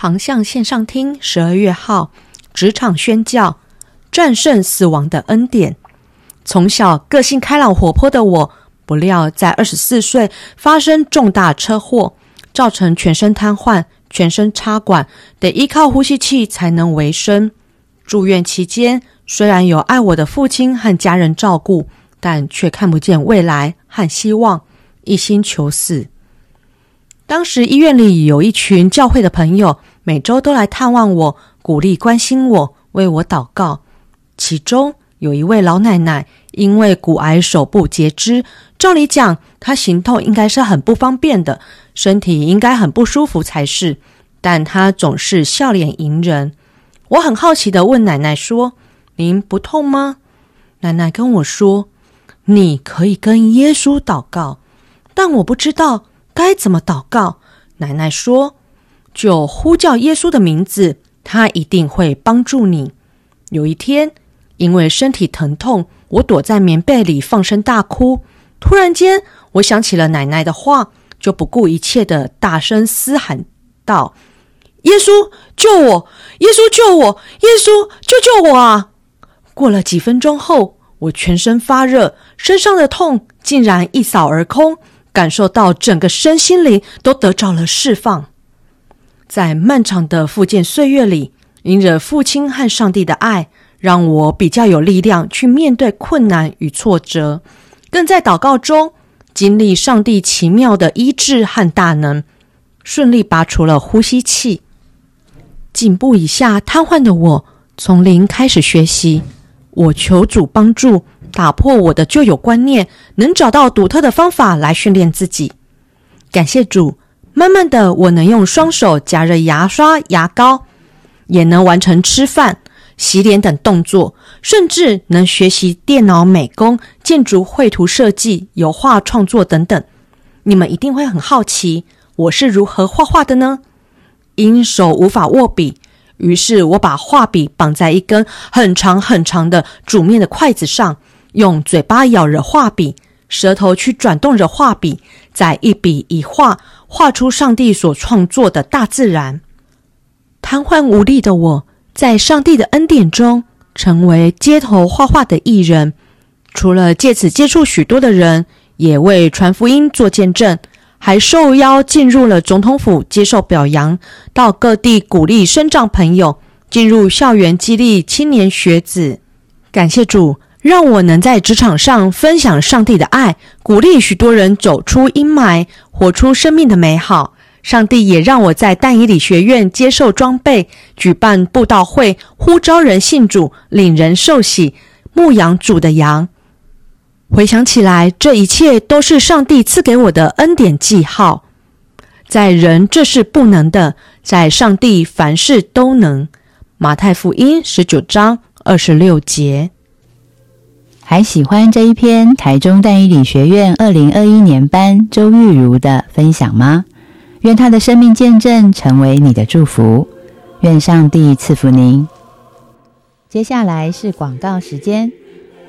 航向线上听，十二月号，职场宣教，战胜死亡的恩典。从小个性开朗活泼的我，不料在二十四岁发生重大车祸，造成全身瘫痪、全身插管，得依靠呼吸器才能维生。住院期间，虽然有爱我的父亲和家人照顾，但却看不见未来和希望，一心求死。当时医院里有一群教会的朋友，每周都来探望我，鼓励关心我，为我祷告。其中有一位老奶奶，因为骨癌手部截肢，照理讲她行动应该是很不方便的，身体应该很不舒服才是，但她总是笑脸迎人。我很好奇的问奶奶说：“您不痛吗？”奶奶跟我说：“你可以跟耶稣祷告，但我不知道。”该怎么祷告？奶奶说：“就呼叫耶稣的名字，他一定会帮助你。”有一天，因为身体疼痛，我躲在棉被里放声大哭。突然间，我想起了奶奶的话，就不顾一切的大声嘶喊道：“耶稣救我！耶稣救我！耶稣救救我啊！”过了几分钟后，我全身发热，身上的痛竟然一扫而空。感受到整个身心灵都得着了释放，在漫长的复健岁月里，因着父亲和上帝的爱，让我比较有力量去面对困难与挫折，更在祷告中经历上帝奇妙的医治和大能，顺利拔除了呼吸器。颈部以下瘫痪的我，从零开始学习，我求主帮助。打破我的旧有观念，能找到独特的方法来训练自己。感谢主，慢慢的我能用双手夹着牙刷、牙膏，也能完成吃饭、洗脸等动作，甚至能学习电脑美工、建筑绘图设计、油画创作等等。你们一定会很好奇，我是如何画画的呢？因手无法握笔，于是我把画笔绑在一根很长很长的煮面的筷子上。用嘴巴咬着画笔，舌头去转动着画笔，再一笔一画画出上帝所创作的大自然。瘫痪无力的我，在上帝的恩典中，成为街头画画的艺人。除了借此接触许多的人，也为传福音做见证，还受邀进入了总统府接受表扬，到各地鼓励生长朋友，进入校园激励青年学子。感谢主。让我能在职场上分享上帝的爱，鼓励许多人走出阴霾，活出生命的美好。上帝也让我在但以理学院接受装备，举办布道会，呼召人信主，领人受洗，牧养主的羊。回想起来，这一切都是上帝赐给我的恩典记号。在人这是不能的，在上帝凡事都能。马太福音十九章二十六节。还喜欢这一篇台中淡一理学院二零二一年班周玉如的分享吗？愿他的生命见证成为你的祝福，愿上帝赐福您。接下来是广告时间，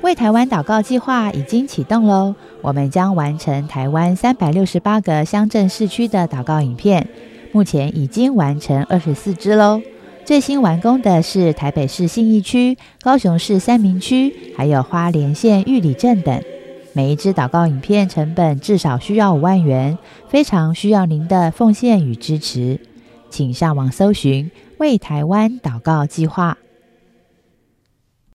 为台湾祷告计划已经启动喽，我们将完成台湾三百六十八个乡镇市区的祷告影片，目前已经完成二十四支喽。最新完工的是台北市信义区、高雄市三明区，还有花莲县玉里镇等。每一支祷告影片成本至少需要五万元，非常需要您的奉献与支持。请上网搜寻“为台湾祷告计划”。